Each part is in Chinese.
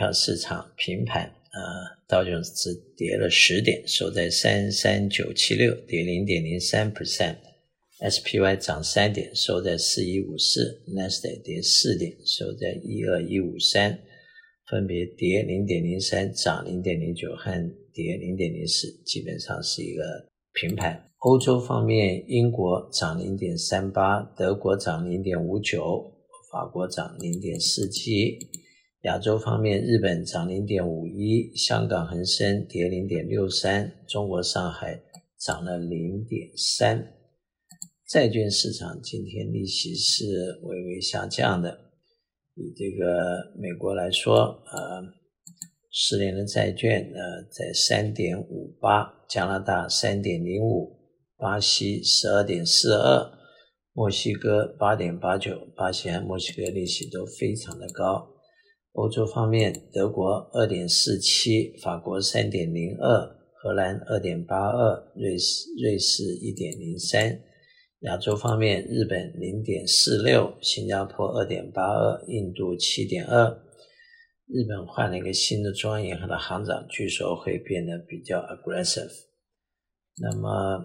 票市场平盘，呃，道琼斯跌了十点，收在三三九七六，跌零点零三 percent；SPY 涨三点，收在四一五四；Nasdaq 跌四点，收在一二一五三，分别跌零点零三、涨零点零九和跌零点零四，基本上是一个平盘。欧洲方面，英国涨零点三八，德国涨零点五九，法国涨零点四七。亚洲方面，日本涨零点五一，香港恒生跌零点六三，中国上海涨了零点三。债券市场今天利息是微微下降的，以这个美国来说，呃，十年的债券呃在三点五八，加拿大三点零五。巴西十二点四二，墨西哥八点八九，巴西和墨西哥利息都非常的高。欧洲方面，德国二点四七，法国三点零二，荷兰二点八二，瑞士瑞士一点零三。亚洲方面，日本零点四六，新加坡二点八二，印度七点二。日本换了一个新的中央银行的行长，据说会变得比较 aggressive。那么。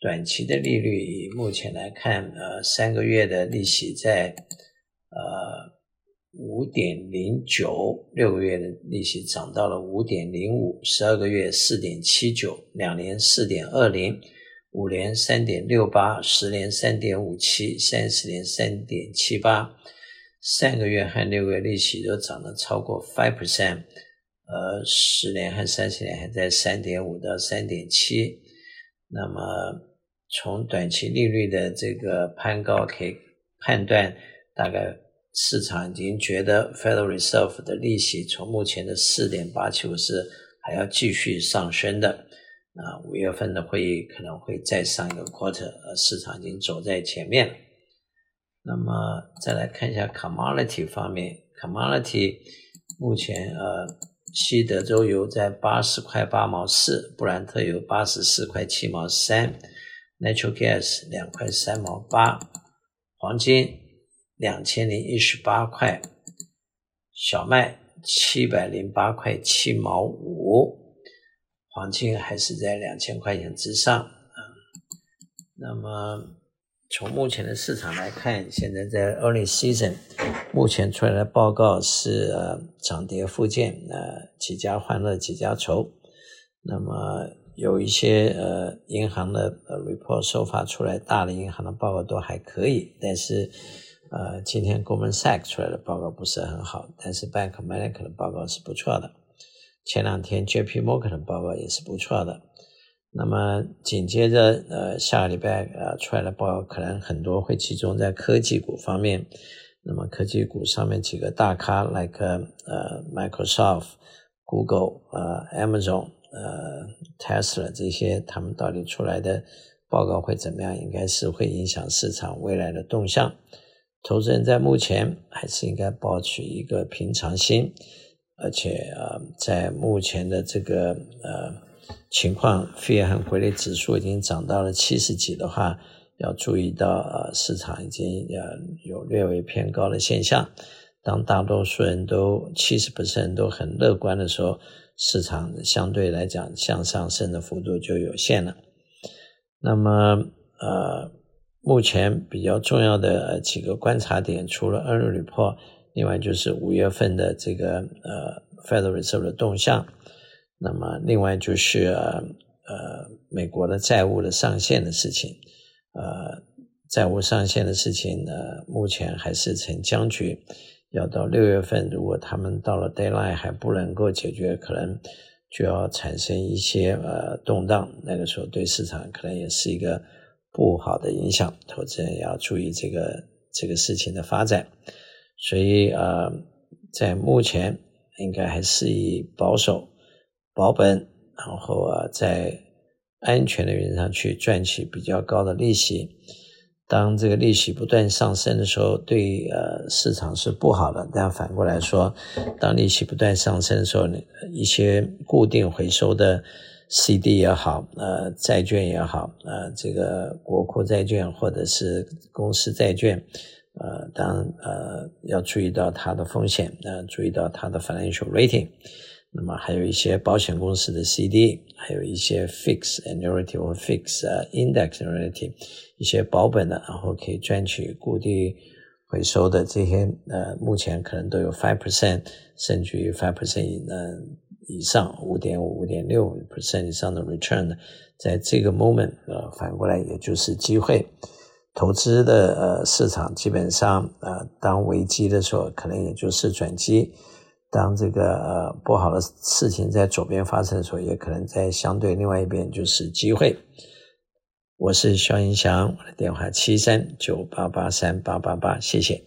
短期的利率以目前来看，呃，三个月的利息在呃五点零九，六个月的利息涨到了五点零五，十二个月四点七九，两年四点二零，五年三点六八，十年三点五七，三十年三点七八，三个月和六个月利息都涨了超过 five percent，呃，十年和三十年还在三点五到三点七，那么。从短期利率的这个攀高可以判断，大概市场已经觉得 Federal Reserve 的利息从目前的四点八七五是还要继续上升的。啊，五月份的会议可能会再上一个 quarter，呃，市场已经走在前面。那么再来看一下 commodity 方面，commodity 目前呃，西德州油在八十块八毛四，布兰特油八十四块七毛三。Natural gas 两块三毛八，黄金两千零一十八块，小麦七百零八块七毛五，黄金还是在两千块钱之上啊。那么从目前的市场来看，现在在 early season，目前出来的报告是呃涨跌互见，呃几家欢乐几家愁，那么。有一些呃银行的 report 收发出来，大的银行的报告都还可以，但是呃今天 Goldman Sachs 出来的报告不是很好，但是 Bank of America 的报告是不错的。前两天 JP Morgan 的报告也是不错的。那么紧接着呃下个礼拜呃出来的报告可能很多会集中在科技股方面。那么科技股上面几个大咖，like 呃 Microsoft、Google、呃 Amazon。呃，Tesla 这些，他们到底出来的报告会怎么样？应该是会影响市场未来的动向。投资人在目前还是应该保持一个平常心，而且呃，在目前的这个呃情况，Fear 和回力指数已经涨到了七十几的话，要注意到呃市场已经呃有略微偏高的现象。当大多数人都七十 percent 都很乐观的时候。市场相对来讲向上升的幅度就有限了。那么，呃，目前比较重要的几个观察点，除了 earnings report，另外就是五月份的这个呃 Federal Reserve 的动向。那么，另外就是呃呃美国的债务的上限的事情。呃，债务上限的事情呢，目前还是呈僵局。要到六月份，如果他们到了 deadline 还不能够解决，可能就要产生一些呃动荡。那个时候对市场可能也是一个不好的影响，投资人要注意这个这个事情的发展。所以呃，在目前应该还是以保守、保本，然后啊，在安全的原则上去赚取比较高的利息。当这个利息不断上升的时候，对呃市场是不好的。但反过来说，当利息不断上升的时候，一些固定回收的 CD 也好，呃债券也好，呃这个国库债券或者是公司债券，呃，当呃要注意到它的风险，呃，注意到它的 financial rating。那么还有一些保险公司的 CD，还有一些 fixed annuity 或 fixed index annuity，一些保本的，然后可以赚取固定回收的这些，呃，目前可能都有 five percent，甚至于 five percent 以呃以上，五点五、五点六 percent 以上的 return，呢在这个 moment，呃，反过来也就是机会。投资的呃市场基本上呃，当危机的时候，可能也就是转机。当这个呃不好的事情在左边发生的时候，也可能在相对另外一边就是机会。我是肖云祥，我的电话七三九八八三八八八，谢谢。